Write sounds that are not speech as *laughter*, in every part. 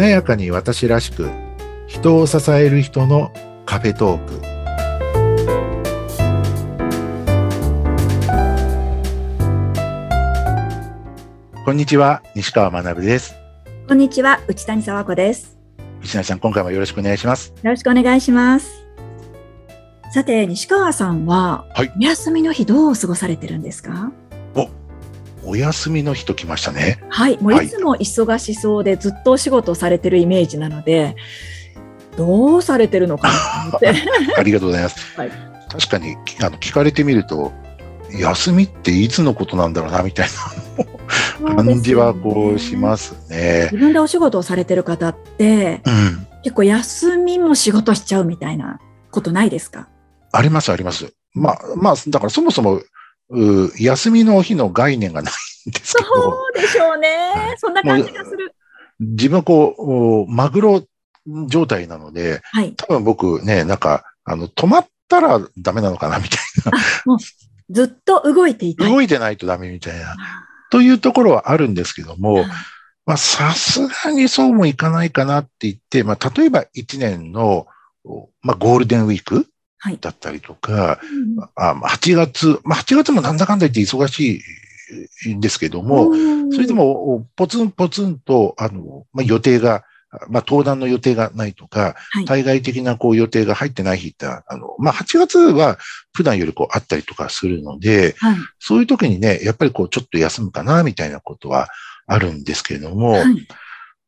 華やかに私らしく人を支える人のカフェトーク。こんにちは西川学です。こんにちは内谷沢子です。西谷さん今回もよろしくお願いします。よろしくお願いします。さて西川さんは、はい、お休みの日どう過ごされてるんですか？お休みの日ときましたね。はい、もういつも忙しそうで、ずっとお仕事されてるイメージなので、どうされてるのかなって。*laughs* ありがとうございます。はい、確かにあの聞かれてみると、休みっていつのことなんだろうなみたいな感じはこうしますね。自分でお仕事をされてる方って、うん、結構休みも仕事しちゃうみたいなことないですか？ありますあります。まあまあだからそもそもう休みの日の概念がないんですけど。そうでしょうね。はい、そんな感じがする。自分はこう、マグロ状態なので、はい、多分僕ね、なんか、あの、止まったらダメなのかなみたいな。もうずっと動いていた動いてないとダメみたいな。というところはあるんですけども、まあ、さすがにそうもいかないかなって言って、まあ、例えば1年の、まあ、ゴールデンウィークだったりとか、はいあ8月、まあ、8月もなんだかんだ言って忙しいんですけども、それでもポツンポツンと、あの、まあ、予定が、まあ、登壇の予定がないとか、はい、対外的なこう予定が入ってない日って、あの、まあ、8月は普段よりこうあったりとかするので、はい、そういう時にね、やっぱりこうちょっと休むかな、みたいなことはあるんですけれども、はい、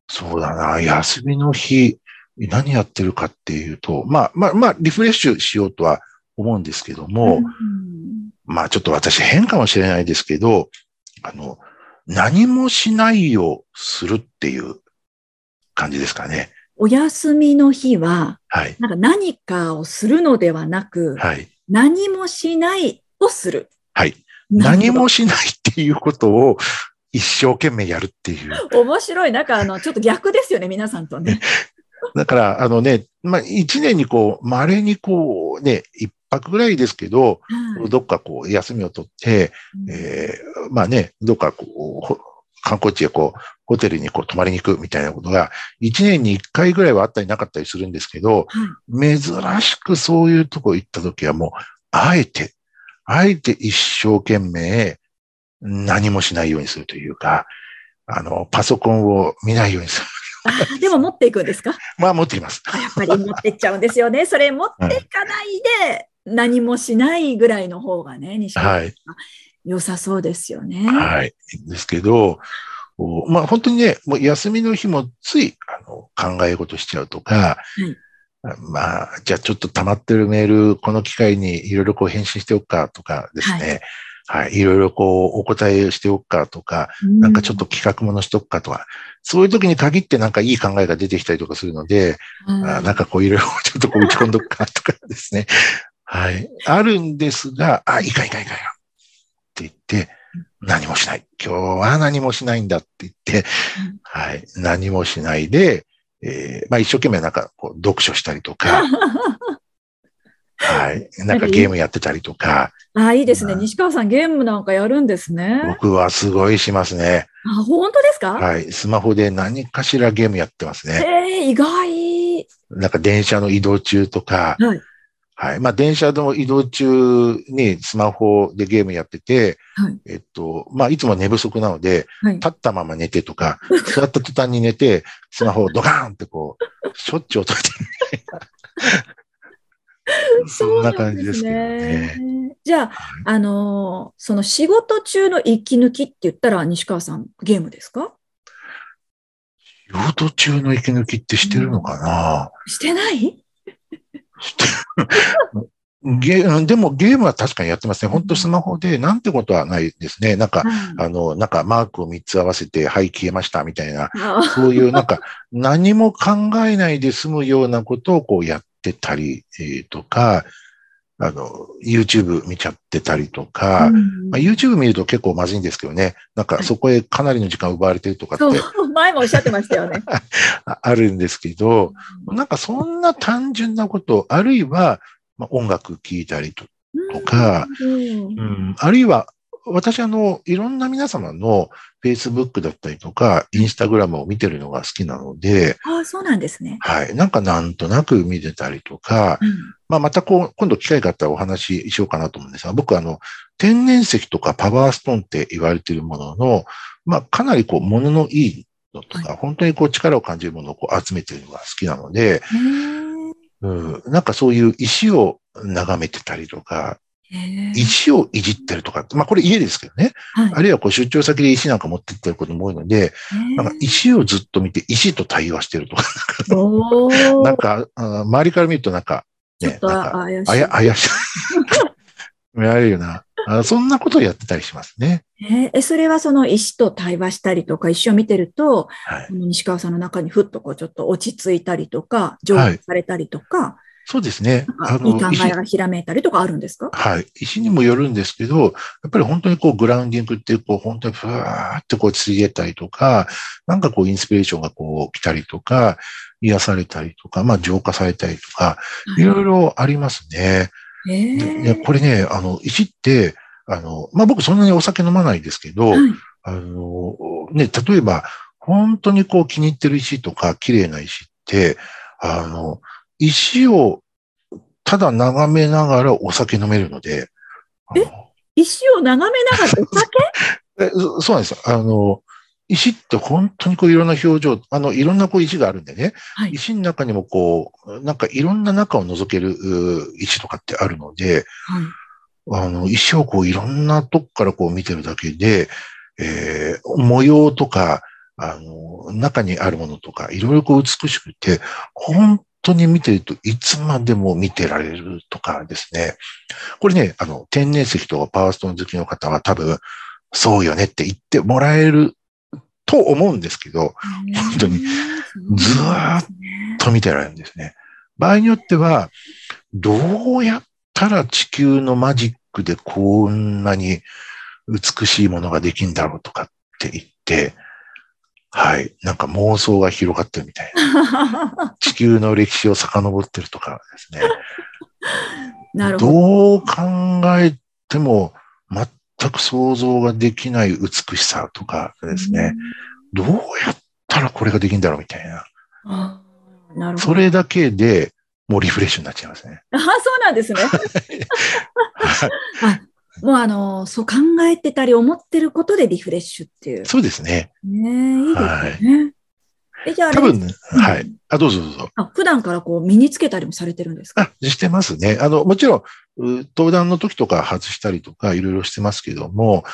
そうだな、休みの日、何やってるかっていうと、まあ、まあ、まあ、リフレッシュしようとは思うんですけども、うん、まあ、ちょっと私変かもしれないですけど、あの、何もしないをするっていう感じですかね。お休みの日は、はい、なんか何かをするのではなく、はい、何もしないをする。はい。何もしないっていうことを一生懸命やるっていう。面白い。なんかあの、ちょっと逆ですよね、皆さんとね。だから、あのね、まあ、一年にこう、稀にこう、ね、一泊ぐらいですけど、はい、どっかこう、休みを取って、うん、えー、まあね、どっかこう、観光地へこう、ホテルにこう泊まりに行くみたいなことが、一年に一回ぐらいはあったりなかったりするんですけど、はい、珍しくそういうとこ行った時はもう、あえて、あえて一生懸命何もしないようにするというか、あの、パソコンを見ないようにする。あでも持っていくんですか？まあ持ってきます。やっぱり持ってっちゃうんですよね。*laughs* それ持っていかないで何もしないぐらいの方がね、西はい、良さそうですよね。はい。ですけど、まあ本当にね、もう休みの日もついあの考え事しちゃうとか、はい、まあ、じゃあちょっと溜まってるメール、この機会にいろいろこう返信しておくかとかですね。はい。いろいろこう、お答えしておくかとか、なんかちょっと企画ものしとくかとか、そういう時に限ってなんかいい考えが出てきたりとかするので、あなんかこういろいろちょっとこう打ち込んどくかとかですね。*laughs* はい。あるんですが、あ、いいかいいかいいかいって言って、何もしない。今日は何もしないんだって言って、はい。何もしないで、えー、まあ一生懸命なんかこう読書したりとか、*laughs* はい。なんかゲームやってたりとか。ああ、いいですね。西川さんゲームなんかやるんですね。僕はすごいしますね。あ、本当ですか？はい。スマホで何かしらゲームやってますね。ええー、意外。なんか電車の移動中とか、はい。はい。まあ、電車の移動中にスマホでゲームやってて、はい、えっと、まあ、いつも寝不足なので、はい、立ったまま寝てとか、座った途端に寝て、スマホをドカーンってこう、*laughs* しょっちゅう落として。そんな感じですけどね。じゃあ、あのー、その仕事中の息抜きって言ったら、西川さん、ゲームですか？仕事中の息抜きってしてるのかな、うん、してない *laughs* ゲでもゲームは確かにやってますね。本当スマホでなんてことはないですね。なんか、うん、あの、なんかマークを3つ合わせて、はい、消えましたみたいな、そういうなんか何も考えないで済むようなことをこうやってたり、えー、とか、あの、YouTube 見ちゃってたりとか、うん、まあ、YouTube 見ると結構まずいんですけどね、なんかそこへかなりの時間奪われてるとかって。*laughs* 前もおっしゃってましたよね。*laughs* あるんですけど、なんかそんな単純なこと、あるいは、まあ、音楽聴いたりとか、うん、うん、あるいは、私、あの、いろんな皆様の Facebook だったりとか、インスタグラムを見てるのが好きなので、ああ、そうなんですね。はい。なんかなんとなく見てたりとか、うん、まあ、またこう、今度機会があったらお話ししようかなと思うんですが、僕あの、天然石とかパワーストーンって言われているものの、まあ、かなりこう、もののいいのとか、はい、本当にこう、力を感じるものをこう集めているのが好きなので、うん、なんかそういう石を眺めてたりとか、石をいじってるとか、まあこれ家ですけどね。はい、あるいはこう出張先で石なんか持ってってることも多いので、なんか石をずっと見て石と対話してるとか、なんか、周りから見るとなんか、ね、なんか怪しい。怪しい。見られるような。あ、そんなことをやってたりしますね。えー、それはその石と対話したりとか、石を見てると、はい、西川さんの中にふっとこうちょっと落ち着いたりとか、浄化されたりとか、はいそうですね。あの、いい考えがひらめいたりとかあるんですか？はい。石にもよるんですけど、やっぱり本当にこう、グラウンディングってこう、本当にふわーってこう、ついえたりとか、なんかこう、インスピレーションがこう、来たりとか、癒されたりとか、まあ、浄化されたりとか、いろいろありますね。でこれね、あの、石って、あの、まあ、僕そんなにお酒飲まないですけど、はい、あの、ね、例えば、本当にこう気に入ってる石とか綺麗な石って、あの、石をただ眺めながらお酒飲めるので。え？石を眺めながらお酒？*laughs* えそうなんですよ。あの、石って本当にこういろんな表情、あの、いろんなこう石があるんでね、はい、石の中にもこう、なんかいろんな中を覗ける石とかってあるので、はい、あの、石をこういろんなとこからこう見てるだけで、えー、模様とか、あの、中にあるものとか、いろいろこう美しくて、本当に見てるといつまでも見てられるとかですね。これね、あの、天然石とかパワーストーン好きの方は多分、そうよねって言ってもらえると思うんですけど、本当にずーっと見てられるんですね。場合によっては、どうやったら地球のマジックでこんなに美しいものができんだろうとかって言って、はい。なんか妄想が広がってるみたいな。*laughs* 地球の歴史を遡ってるとかですね。*laughs* なるほど。どう考えても全く想像ができない美しさとかですね。どうやったらこれができるんだろうみたいな。なるほど。それだけでもうリフレッシュになっちゃいますね。*laughs* あ、そうなんですね。はいもうあの、そう考えてたり思ってることでリフレッシュっていう。そうですね。ねいいですね。はい、え、じゃあ多分ね、うん、はい。あ、どうぞどうぞ。あ普段からこう身につけたりもされてるんですか？あ、してますね。あの、もちろん、登壇の時とか外したりとかいろいろしてますけども、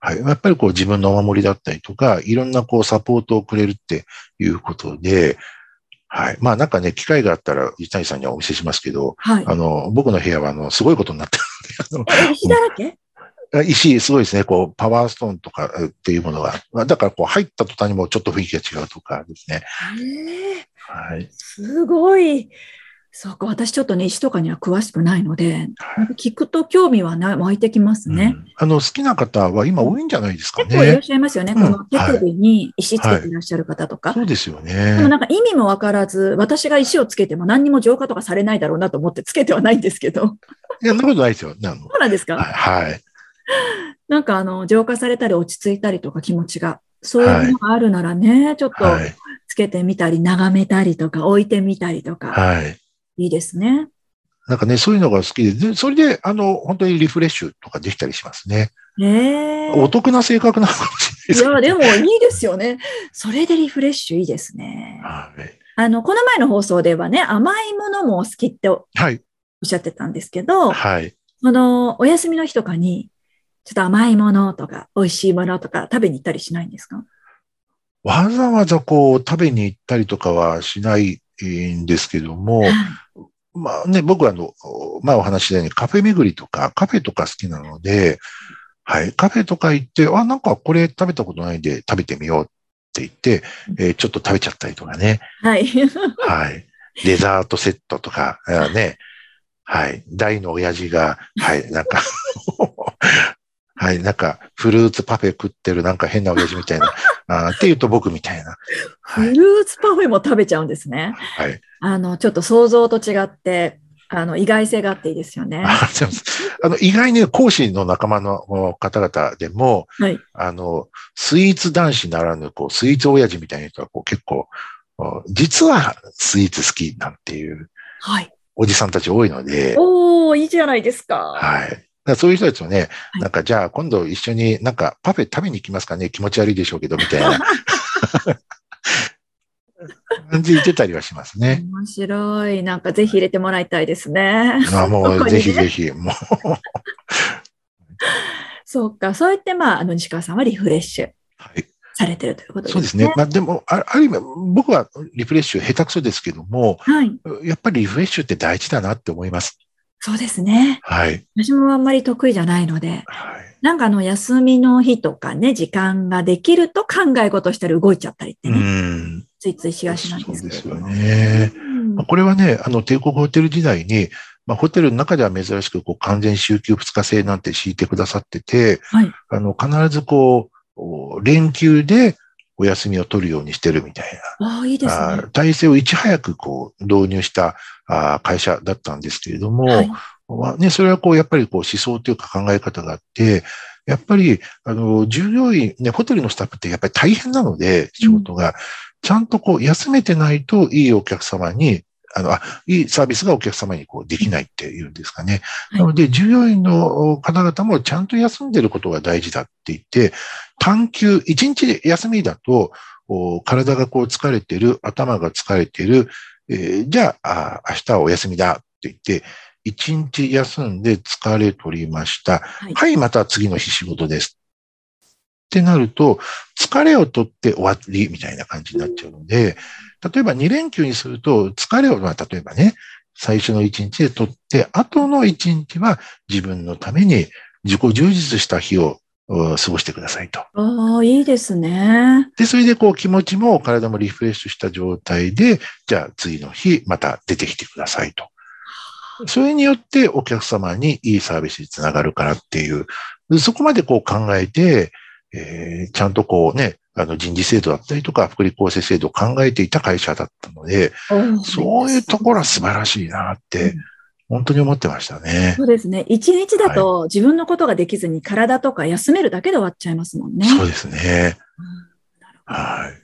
はい。やっぱりこう自分のお守りだったりとか、いろんなこうサポートをくれるっていうことで、はい。まあなんかね、機会があったら、伊谷さんにはお見せしますけど、はい。あの、僕の部屋は、あの、すごいことになってるので、あの、石だらけ？石、すごいですね。こう、パワーストーンとかっていうものが。だから、こう、入った途端にもちょっと雰囲気が違うとかですね。はい。すごい。そうか、私ちょっとね、石とかには詳しくないので、はい、聞くと興味はな湧いてきますね、うん、あの、好きな方は今多いんじゃないですかね。結構いらっしゃいますよね。うん、この手首に石つけていらっしゃる方とか。はいはい、そうですよね。でもなんか意味もわからず、私が石をつけても何にも浄化とかされないだろうなと思ってつけてはないんですけど。いや、そんなことないですよ。そうなんですか？はい。なんかあの、浄化されたり落ち着いたりとか気持ちが、そういうのがあるならね、ちょっとつけてみたり、眺めたりとか、置いてみたりとか。はい。いいですね。なんかね、そういうのが好きで、でそれで、あの、本当にリフレッシュとかできたりしますね。ねお得な性格なのかもしれないですいや、でもいいですよね。それでリフレッシュいいですね。はい。あの、この前の放送ではね、甘いものもお好きっておっしゃってたんですけど、はい。この、お休みの日とかに、ちょっと甘いものとか、美味しいものとか食べに行ったりしないんですか？わざわざこう食べに行ったりとかはしないんですけども、まあね、僕はあの、前お話ししたようにカフェ巡りとか、カフェとか好きなので、はい、カフェとか行って、あ、なんかこれ食べたことないんで食べてみようって言って、えー、ちょっと食べちゃったりとかね。はい。はい。デザートセットとか、ね。はい。大の親父が、はい、なんか *laughs* はい、なんか、フルーツパフェ食ってるなんか変な親父みたいな、あって言うと僕みたいな、はい。フルーツパフェも食べちゃうんですね。はい。あの、ちょっと想像と違って、あの、意外性があっていいですよね。*laughs* あの、意外に講師の仲間の方々でも、はい、あの、スイーツ男子ならぬ、こう、スイーツ親父みたいな人は、こう、結構、実はスイーツ好きなんていう、はい。おじさんたち多いので。おー、いいじゃないですか。はい。そういう人たちもね、なんかじゃあ今度一緒になんかパフェ食べに行きますかね気持ち悪いでしょうけど、みたいな。*laughs* 感じ言ってたりはしますね。面白い。なんかぜひ入れてもらいたいですね。あもうぜひ *laughs* ぜひ、もう。*laughs* そうか。そうやってまあ、あの西川さんはリフレッシュ。はい。されてるということですね。そうですね。まあでも、ある意味、僕はリフレッシュ下手くそですけども、はい、やっぱりリフレッシュって大事だなって思います。そうですね。はい。私もあんまり得意じゃないので、はい、なんかあの休みの日とかね、時間ができると考え事したり動いちゃったりってね、うんついついしがしなんですけど。そうですよね。うん、これはね、あの帝国ホテル時代に、まあ、ホテルの中では珍しくこう完全週休2日制なんて敷いてくださってて、はい、あの必ずこう、連休でお休みを取るようにしてるみたいな。あいいですね。体制をいち早くこう導入したあ会社だったんですけれども、はい。まあね、それはこうやっぱりこう思想というか考え方があって、やっぱり、あの、従業員、ね、ホテルのスタッフってやっぱり大変なので、仕事が、ちゃんとこう休めてないといいお客様にあの、あ、いいサービスがお客様にこうできないっていうんですかね。なので、従業員の方々もちゃんと休んでることが大事だって言って、短休、一日休みだと、体がこう疲れてる、頭が疲れてる、えー、じゃあ明日はお休みだって言って、一日休んで疲れ取りました。はい、はい、また次の日仕事です。ってなると、疲れを取って終わりみたいな感じになっちゃうので、例えば2連休にすると、疲れを、まあ、例えばね、最初の1日で取って、後の1日は自分のために自己充実した日を過ごしてくださいと。ああ、いいですね。で、それでこう気持ちも体もリフレッシュした状態で、じゃあ次の日また出てきてくださいと。それによってお客様にいいサービスにつながるからっていう、そこまでこう考えて、えー、ちゃんとこうね、あの人事制度だったりとか、福利厚生制度を考えていた会社だったので、そういうところは素晴らしいなって、本当に思ってましたね。そうですね。一日だと自分のことができずに体とか休めるだけで終わっちゃいますもんね。そうですね。はい。やっ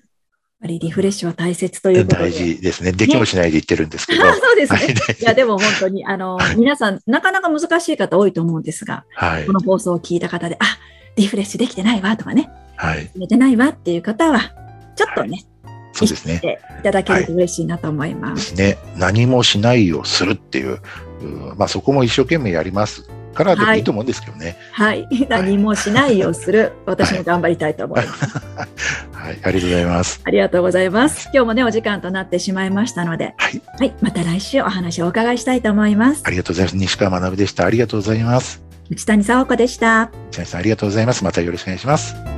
ぱりリフレッシュは大切ということで。大事ですね。できもしないで言ってるんですけど。そうですね。いや、でも本当に、あの、はい、皆さん、なかなか難しい方多いと思うんですが、はい、この放送を聞いた方で、あ、リフレッシュできてないわとかね、はい、寝てないわっていう方は、ちょっとね、そうですね。いただけると嬉しいなと思います。ね、何もしないをするっていう、うまあそこも一生懸命やりますからでもいいと思うんですけどね。はい、はい、何もしないをする、私も頑張りたいと思います。*laughs* はい、ありがとうございます。ありがとうございます。今日もね、お時間となってしまいましたので、はい、はい、また来週お話をお伺いしたいと思います。ありがとうございます。西川学でした。ありがとうございます。内谷沙穂子でした。内谷さん、ありがとうございます。またよろしくお願いします。